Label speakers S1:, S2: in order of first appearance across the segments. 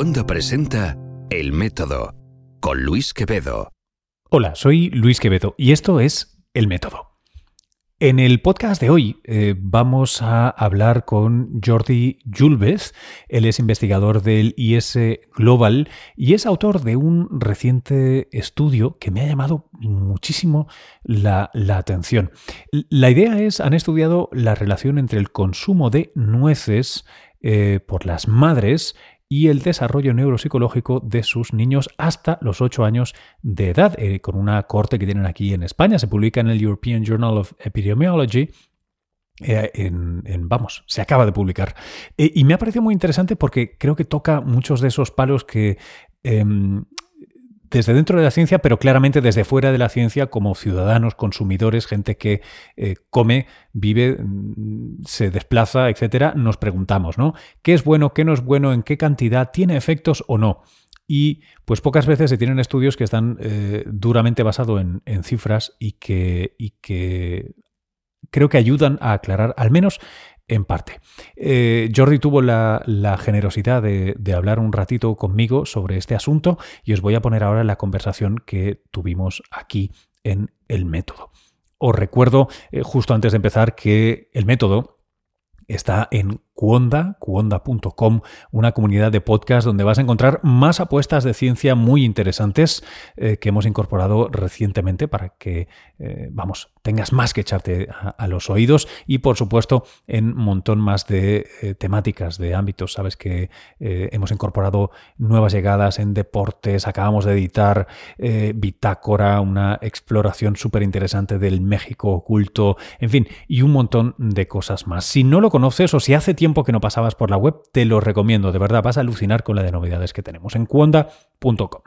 S1: Cuonda presenta El Método con Luis Quevedo.
S2: Hola, soy Luis Quevedo y esto es El Método. En el podcast de hoy eh, vamos a hablar con Jordi Julves. Él es investigador del IS Global y es autor de un reciente estudio que me ha llamado muchísimo la, atención. La idea es, han estudiado la relación entre el consumo de nueces eh, por las madres y el desarrollo neuropsicológico de sus niños hasta los 8 años de edad, eh, con una corte que tienen aquí en España. Se publica en el European Journal of Epidemiology. Eh, vamos, se acaba de publicar. Eh, y me ha parecido muy interesante porque creo que toca muchos de esos palos que em, desde dentro de la ciencia, pero claramente desde fuera de la ciencia, como ciudadanos, consumidores, gente que eh, come, vive, mm, se desplaza, etcétera, nos preguntamos, ¿no? ¿Qué es bueno, qué no es bueno, en qué cantidad, tiene efectos o no? Y pues pocas veces se tienen estudios que están eh, duramente basados en, cifras y que, y que creo que ayudan a aclarar al menos en parte. Eh, Jordi tuvo la, generosidad de, hablar un ratito conmigo sobre este asunto y os voy a poner ahora la conversación que tuvimos aquí en el método. Os recuerdo, eh, justo antes de empezar, que el método está en Cuonda, cuonda.com, una comunidad de podcast donde vas a encontrar más apuestas de ciencia muy interesantes eh, que hemos incorporado recientemente para que, eh, vamos, tengas más que echarte a, los oídos y, por supuesto, en un montón más de eh, temáticas, de ámbitos. Sabes que hemos incorporado nuevas llegadas en deportes, acabamos de editar Bitácora, una exploración súper interesante del México oculto, en fin, y un montón de cosas más. Si no lo conoces o si hace tiempo que no pasabas por la web, te lo recomiendo, de verdad, vas a alucinar con la de novedades que tenemos en cuonda.com.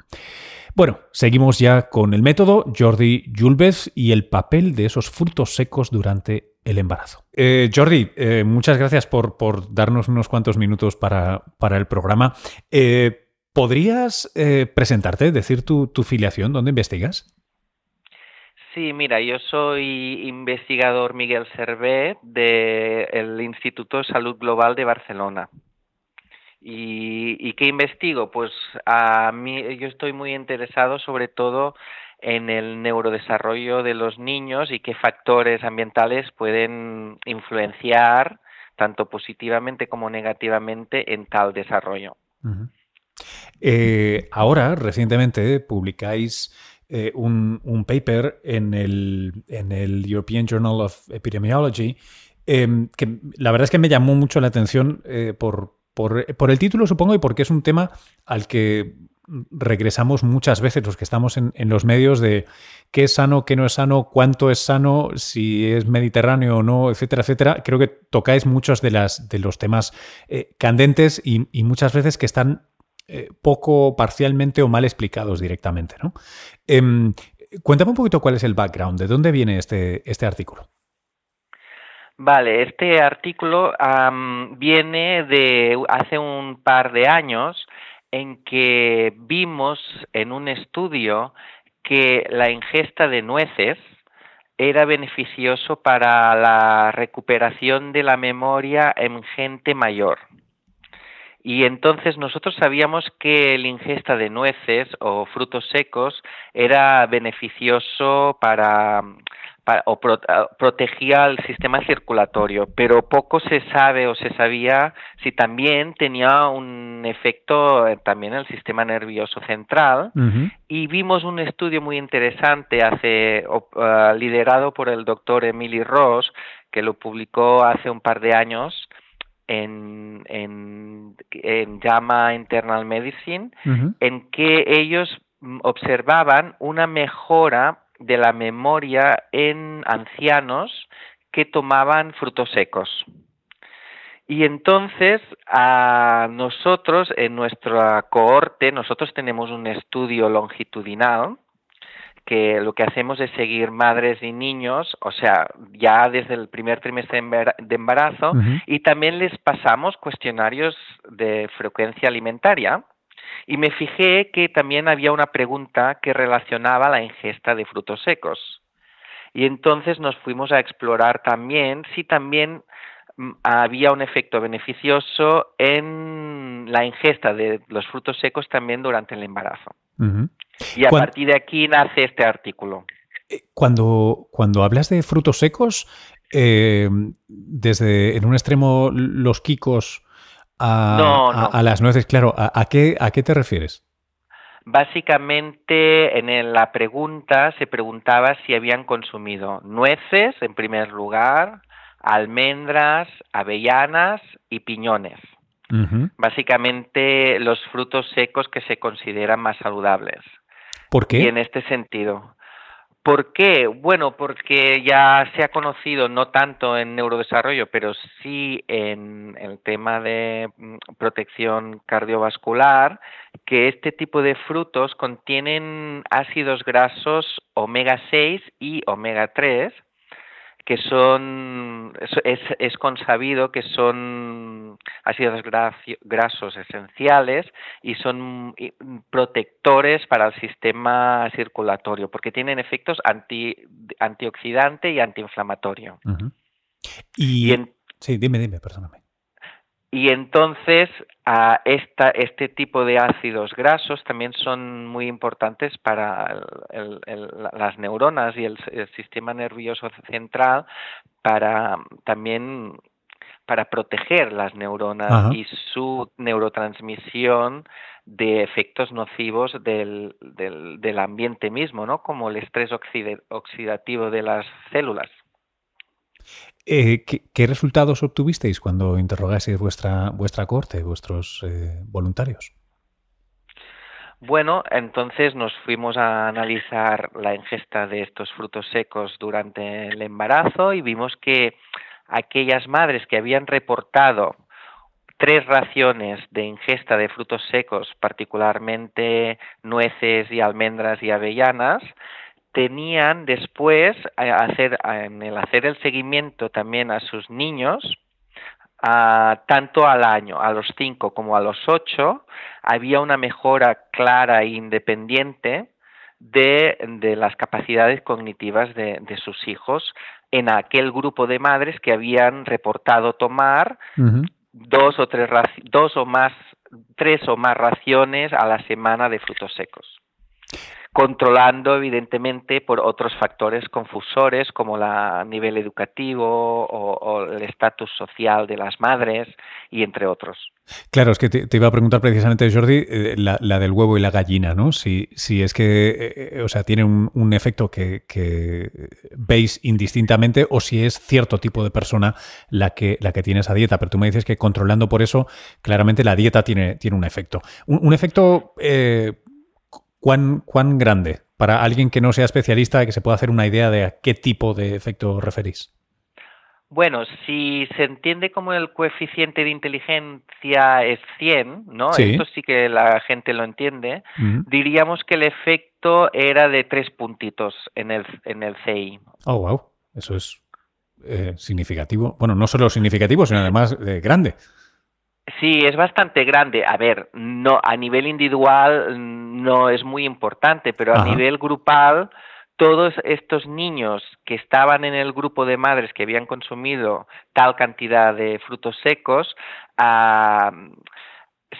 S2: Bueno, seguimos ya con el método Jordi Julves y el papel de esos frutos secos durante el embarazo. Eh, Jordi, eh, muchas gracias por, por, darnos unos cuantos minutos para, para el programa. Eh, ¿Podrías presentarte, decir tu, tu filiación, dónde investigas?
S3: Sí, mira, yo soy investigador Miguel Servet del Instituto de Salud Global de Barcelona. ¿Y, qué investigo? Pues a mí yo estoy muy interesado sobre todo en el neurodesarrollo de los niños y qué factores ambientales pueden influenciar tanto positivamente como negativamente en tal desarrollo.
S2: Eh, ahora, recientemente, publicáis eh, un, paper en el, en el, European Journal of Epidemiology em, que la verdad es que me llamó mucho la atención eh, por, por, el título, supongo, y porque es un tema al que regresamos muchas veces los que estamos en, los medios de qué es sano, qué no es sano, cuánto es sano, si es mediterráneo o no, etcétera, etcétera. Creo que tocáis muchos de, las, de los temas eh, candentes y, y, muchas veces que están eh, poco parcialmente o mal explicados directamente. ¿no? Em, cuéntame un poquito cuál es el background, de dónde viene este, este artículo.
S3: Vale, este artículo viene de hace un par de años en que vimos en un estudio que la ingesta de nueces era beneficioso para la recuperación de la memoria en gente mayor. Y entonces nosotros sabíamos que la ingesta de nueces o frutos secos era beneficioso para, o protegía el sistema circulatorio, pero poco se sabe o se sabía si también tenía un efecto también en el sistema nervioso central. Y vimos un estudio muy interesante hace, uh, liderado por el doctor Emily Ross, que lo publicó hace un par de años, en, en, en JAMA Internal Medicine, en que ellos mm, observaban una mejora de la memoria en ancianos que tomaban frutos secos. Y entonces a nosotros, en nuestra cohorte, nosotros tenemos un estudio longitudinal que lo que hacemos es seguir madres y niños, o sea, ya desde el primer trimestre de embarazo, y también les pasamos cuestionarios de frecuencia alimentaria. Y me fijé que también había una pregunta que relacionaba la ingesta de frutos secos. Y entonces nos fuimos a explorar también si también mm, había un efecto beneficioso en en la ingesta de los frutos secos también durante el embarazo. Y a partir de aquí nace este artículo.
S2: Eh, cuando, cuando hablas de frutos secos, eh, desde en un extremo los quicos a, a, las nueces, claro, ¿a, qué, ¿a qué te refieres?
S3: Básicamente en la pregunta se preguntaba si habían consumido nueces en primer lugar, almendras, avellanas y piñones. Básicamente los frutos secos que se consideran más saludables.
S2: ¿Por qué?
S3: Y en este sentido. ¿Por qué? Bueno, porque ya se ha conocido, no tanto en neurodesarrollo, pero sí en el tema de mm, protección cardiovascular, que este tipo de frutos contienen ácidos grasos omega 6 y omega 3, que son, es, es consabido que son ácidos grasos esenciales y son protectores para el sistema circulatorio, porque tienen efectos anti, antioxidante y antiinflamatorio.
S2: y, sí, dime, dime, perdóname.
S3: Y entonces a esta, este tipo de ácidos grasos también son muy importantes para las neuronas y el, sistema nervioso central para también para proteger las neuronas y su neurotransmisión de efectos nocivos del, del, del ambiente mismo, ¿no? como el estrés oxidativo de las células.
S2: Eh, ¿qué, resultados obtuvisteis cuando interrogasteis vuestra, vuestra corte, vuestros eh, voluntarios?
S3: Bueno, entonces nos fuimos a analizar la ingesta de estos frutos secos durante el embarazo y vimos que aquellas madres que habían reportado tres raciones de ingesta de frutos secos, particularmente nueces y almendras y avellanas, tenían después hacer, en el hacer el seguimiento también a sus niños, tanto al año, a los cinco como a los ocho, había una mejora clara e independiente de, de las capacidades cognitivas de, de, sus hijos en aquel grupo de madres que habían reportado tomar dos o tres dos o más tres o más raciones a la semana de frutos secos controlando evidentemente por otros factores confusores como el nivel educativo o, el estatus social de las madres y entre otros.
S2: Claro, es que te, iba a preguntar precisamente, Jordi, eh, la, del huevo y la gallina, ¿no? Si, si es que, eh, eh, o sea, tiene un, efecto que, veis indistintamente o si es cierto tipo de persona la que, la que tiene esa dieta. Pero tú me dices que controlando por eso, claramente la dieta tiene, tiene un efecto. Un, efecto ¿Cuán, ¿Cuán grande? Para alguien que no sea especialista, que se pueda hacer una idea de a qué tipo de efecto referís.
S3: Bueno, si se entiende como el coeficiente de inteligencia es 100, ¿no? Esto sí que la gente lo entiende. Diríamos que el efecto era de tres puntitos en el, en el CI.
S2: Oh, wow. Eso es eh, significativo. Bueno, no solo significativo, sino además eh, grande.
S3: Sí, es bastante grande. A ver, no a nivel individual no es muy importante, pero a nivel grupal todos estos niños que estaban en el grupo de madres que habían consumido tal cantidad de frutos secos ah,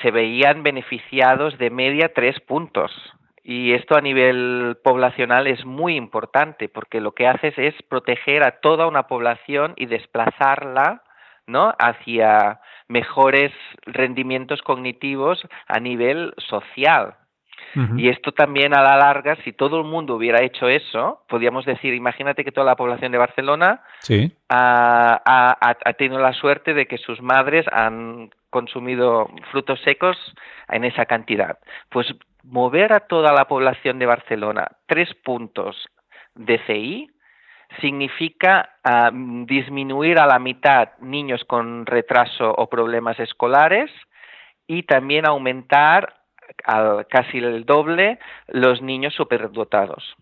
S3: se veían beneficiados de media tres puntos. Y esto a nivel poblacional es muy importante porque lo que haces es proteger a toda una población y desplazarla ¿no? hacia mejores rendimientos cognitivos a nivel social. Y esto también a la larga, si todo el mundo hubiera hecho eso, podríamos decir, imagínate que toda la población de Barcelona ha, tenido la suerte de que sus madres han consumido frutos secos en esa cantidad. Pues mover a toda la población de Barcelona tres puntos de CI significa ah, disminuir a la mitad niños con retraso o problemas escolares y también aumentar al casi el doble los niños superdotados.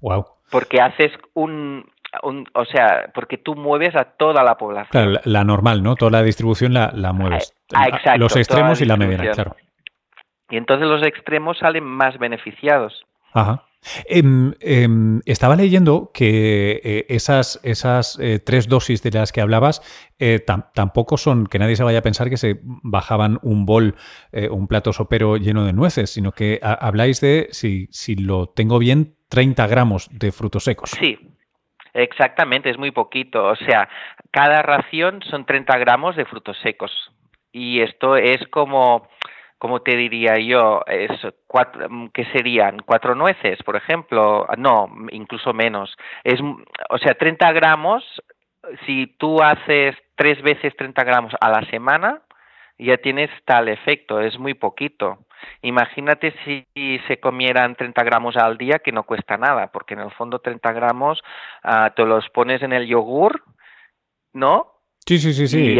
S2: Wow.
S3: Porque haces un, o sea, porque tú mueves a toda la población.
S2: Claro, la, normal, ¿no? Toda la distribución la, la mueves. Ah, exacto, los extremos y la mediana, claro.
S3: Y entonces los extremos salen más beneficiados. Ajá.
S2: Em, em, estaba leyendo que eh, esas, esas eh, tres dosis de las que hablabas eh, tampoco son que nadie se vaya a pensar que se bajaban un bol, un plato sopero lleno de nueces, sino que habláis de, si, si lo tengo bien, 30 gramos de frutos secos.
S3: Sí, exactamente, es muy poquito. O sea, cada ración son 30 gramos de frutos secos. Y esto es como como te diría yo? Es cuatro, ¿Qué serían? ¿Cuatro nueces, por ejemplo? No, incluso menos. Es, o sea, 30 gramos, si tú haces tres veces 30 gramos a la semana, ya tienes tal efecto, es muy poquito. Imagínate si se comieran 30 gramos al día, que no cuesta nada, porque en el fondo 30 gramos uh, te los pones en el yogur, ¿no?
S2: Sí, sí, sí, sí.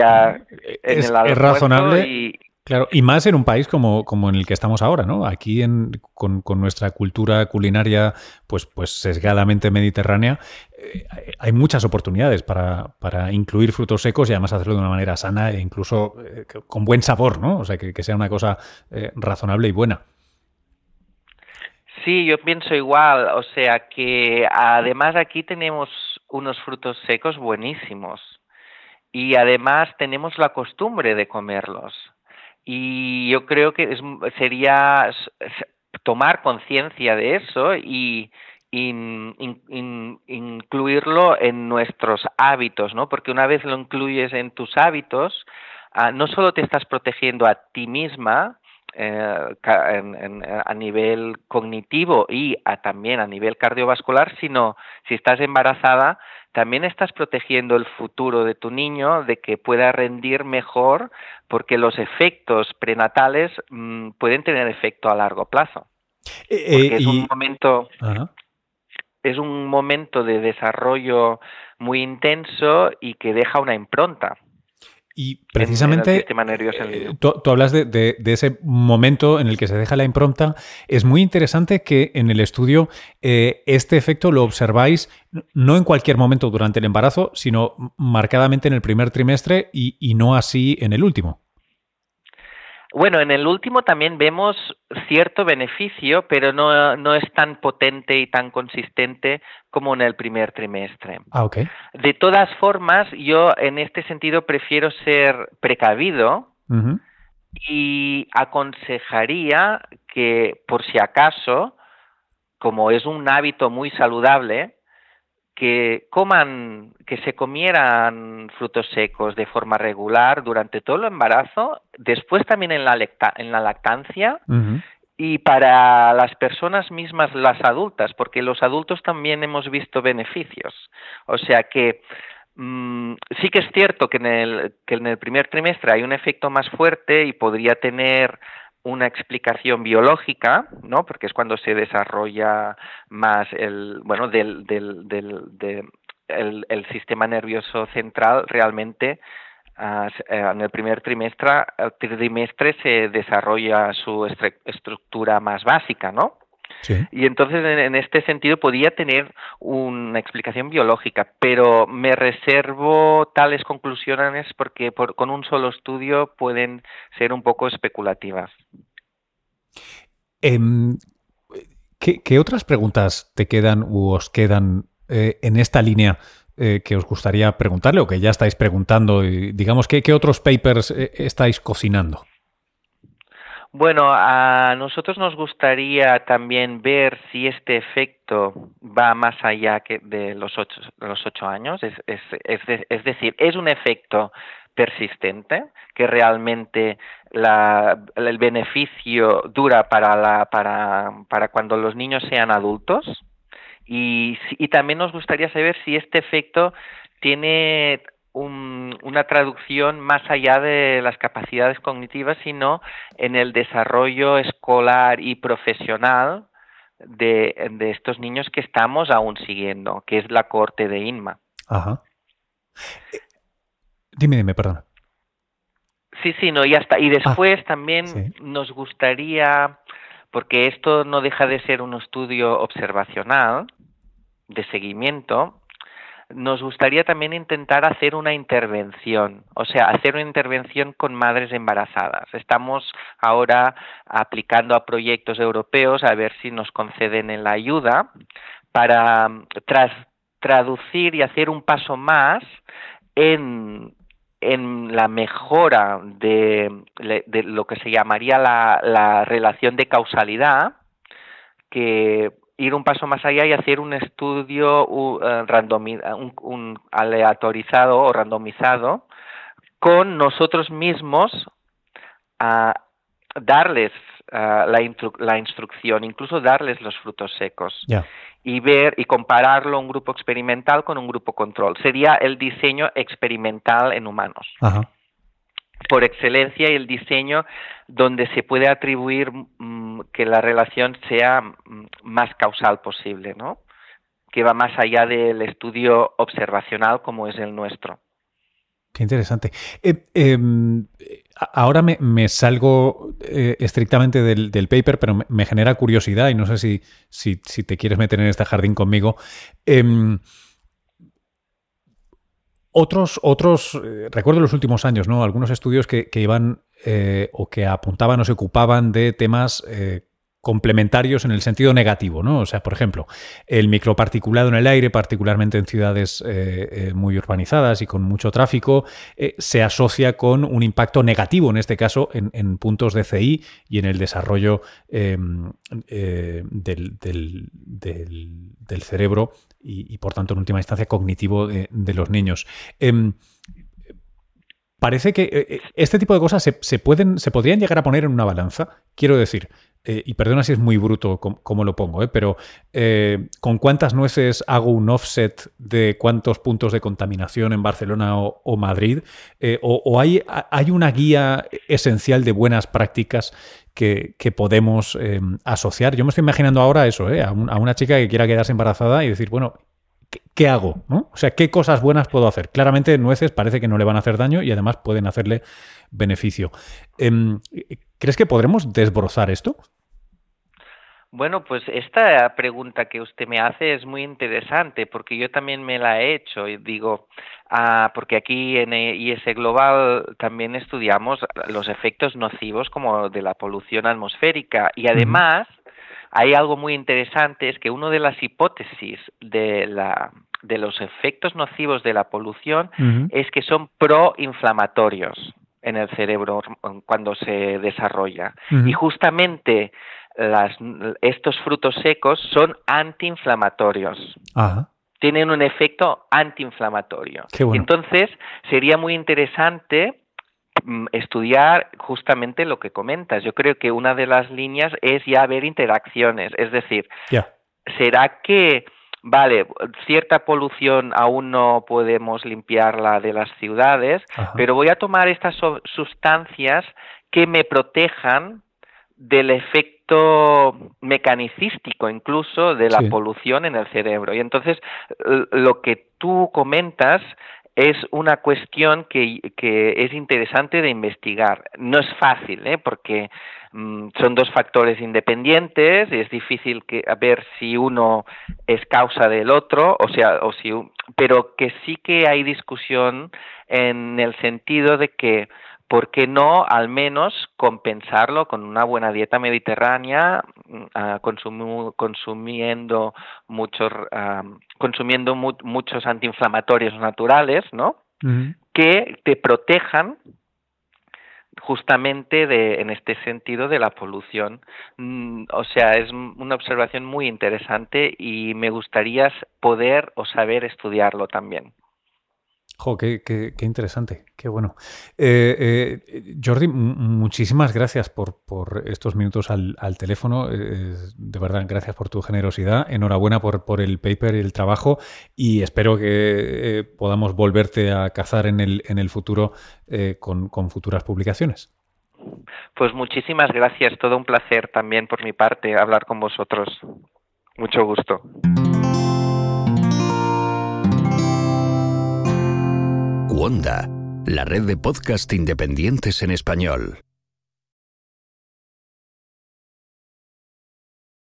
S3: es,
S2: razonable. Y, Claro, y más en un país como, como en el que estamos ahora, ¿no? Aquí en, con, nuestra cultura culinaria, pues, pues sesgadamente mediterránea, eh, hay muchas oportunidades para, para, incluir frutos secos y además hacerlo de una manera sana e incluso eh, con buen sabor, ¿no? O sea, que, sea una cosa eh, razonable y buena.
S3: Sí, yo pienso igual. O sea que además aquí tenemos unos frutos secos buenísimos y además tenemos la costumbre de comerlos. Y yo creo que sería tomar conciencia de eso y incluirlo en nuestros hábitos, ¿no? Porque una vez lo incluyes en tus hábitos, ah, no solo te estás protegiendo a ti misma, eh, a nivel cognitivo y también a nivel cardiovascular, sino si estás embarazada, también estás protegiendo el futuro de tu niño de que pueda rendir mejor porque los efectos prenatales mm, pueden tener efecto a largo plazo. Eh, eh, es un momento es un momento de desarrollo muy intenso y que deja una impronta.
S2: Y precisamente eh, tú, hablas de, ese momento en el que se deja la impronta. Es muy interesante que en el estudio eh, este efecto lo observáis no en cualquier momento durante el embarazo, sino marcadamente en el primer trimestre y no así en el último.
S3: Bueno, en el último también vemos cierto beneficio, pero no, no, es tan potente y tan consistente como en el primer trimestre.
S2: Ah, okay.
S3: De todas formas, yo en este sentido prefiero ser precavido y aconsejaría que, por si acaso, como es un hábito muy saludable, que coman, que se comieran frutos secos de forma regular durante todo el embarazo, después también en la, en la lactancia y para las personas mismas, las adultas, porque los adultos también hemos visto beneficios. O sea que mm, sí que es cierto que en, el, que en el primer trimestre hay un efecto más fuerte y podría tener una explicación biológica, ¿no? Porque es cuando se desarrolla más el, bueno, del, del, del, el, sistema nervioso central realmente eh, en el primer trimestre, trimestre se desarrolla su estructura más básica, ¿no? Y entonces, en, este sentido, podía tener una explicación biológica, pero me reservo tales conclusiones porque con un solo estudio pueden ser un poco especulativas.
S2: Em, ¿qué, otras preguntas te quedan u os quedan eh, en esta línea eh, que os gustaría preguntarle o que ya estáis preguntando? Y, digamos, ¿qué, otros papers eh, estáis cocinando?
S3: Bueno, a nosotros nos gustaría también ver si este efecto va más allá que de los ocho, los ocho años, es, decir, es un efecto persistente que realmente la, el beneficio dura para, la, para, para cuando los niños sean adultos. Y también nos gustaría saber si este efecto tiene una traducción más allá de las capacidades cognitivas, sino en el desarrollo escolar y profesional de, estos niños que estamos aún siguiendo, que es la corte de INMA.
S2: Ajá. Dime, dime, perdona.
S3: Sí, sí, no, ya está. Y después ah, también nos gustaría, porque esto no deja de ser un estudio observacional, de seguimiento, nos gustaría también intentar hacer una intervención, o sea, hacer una intervención con madres embarazadas. Estamos ahora aplicando a proyectos europeos a ver si nos conceden la ayuda para tras, traducir y hacer un paso más en, en la mejora de, de, lo que se llamaría la, la relación de causalidad, que ir un paso más allá y hacer un estudio uh, un, aleatorizado o randomizado con nosotros mismos a darles uh, la, la, instrucción, incluso darles los frutos secos y ver y compararlo un grupo experimental con un grupo control. Sería el diseño experimental en humanos. Por excelencia y el diseño donde se puede atribuir mm, que la relación sea mm, más causal posible, ¿no? Que va más allá del estudio observacional como es el nuestro.
S2: Qué interesante. Eh, em, ahora me, salgo eh, estrictamente del, paper, pero me, genera curiosidad y no sé si, si, te quieres meter en este jardín conmigo. Em, otros, otros, eh, recuerdo los últimos años, ¿no? Algunos estudios que, iban o que apuntaban o se ocupaban de temas complementarios en el sentido negativo, ¿no? O sea, por ejemplo, el microparticulado en el aire, particularmente en ciudades eh, eh, muy urbanizadas y con mucho tráfico, eh, se asocia con un impacto negativo, en este caso, en, puntos de CI y en el desarrollo em, del, cerebro y, por tanto, en última instancia, cognitivo de, los niños. Em, parece que este tipo de cosas se, pueden, se podrían llegar a poner en una balanza. Quiero decir, eh, y perdona si es muy bruto como, lo pongo, eh, pero eh, ¿con cuántas nueces hago un offset de cuántos puntos de contaminación en Barcelona o, Madrid? ¿O, hay, hay, una guía esencial de buenas prácticas que, podemos asociar? Yo me estoy imaginando ahora eso, a, una chica que quiera quedarse embarazada y decir, bueno, ¿qué, hago? O sea, ¿qué cosas buenas puedo hacer? Claramente nueces parece que no le van a hacer daño y además pueden hacerle beneficio. Em, ¿Crees que podremos desbrozar esto?
S3: Bueno, pues esta pregunta que usted me hace es muy interesante porque yo también me la he hecho y digo, ah, porque aquí en IS Global también estudiamos los efectos nocivos como de la polución atmosférica y además hay algo muy interesante, es que una de las hipótesis de la de los efectos nocivos de la polución es que son proinflamatorios en el cerebro cuando se desarrolla. Y justamente las, estos frutos secos son antiinflamatorios. Tienen un efecto antiinflamatorio. Entonces, sería muy interesante estudiar justamente lo que comentas. Yo creo que una de las líneas es ya ver interacciones, es decir, ¿será que, vale, cierta polución aún no podemos limpiarla de las ciudades, pero voy a tomar estas sustancias que me protejan del efecto mecanicístico incluso de la polución en el cerebro. Y entonces lo que tú comentas es una cuestión que, es interesante de investigar. No es fácil, ¿eh? porque mm, son dos factores independientes y es difícil que, ver si uno es causa del otro, o sea, o si, pero que sí que hay discusión en el sentido de que ¿por qué no al menos compensarlo con una buena dieta mediterránea, ah, consumiendo muchos, ah, consumiendo muchos antiinflamatorios naturales, ¿no? Que te protejan justamente de, en este sentido de la polución. Mm, o sea, es una observación muy interesante y me gustaría poder o saber estudiarlo también.
S2: Jo, qué, qué, qué, interesante, qué bueno. Eh, eh, Jordi, muchísimas gracias por, estos minutos al, al teléfono. Eh, de verdad, gracias por tu generosidad. Enhorabuena por, el paper y el trabajo y espero que podamos volverte a cazar en el, en el futuro con futuras publicaciones.
S3: Pues muchísimas gracias, todo un placer también por mi parte hablar con vosotros. Mucho gusto.
S1: Onda, la red de podcast independientes en español.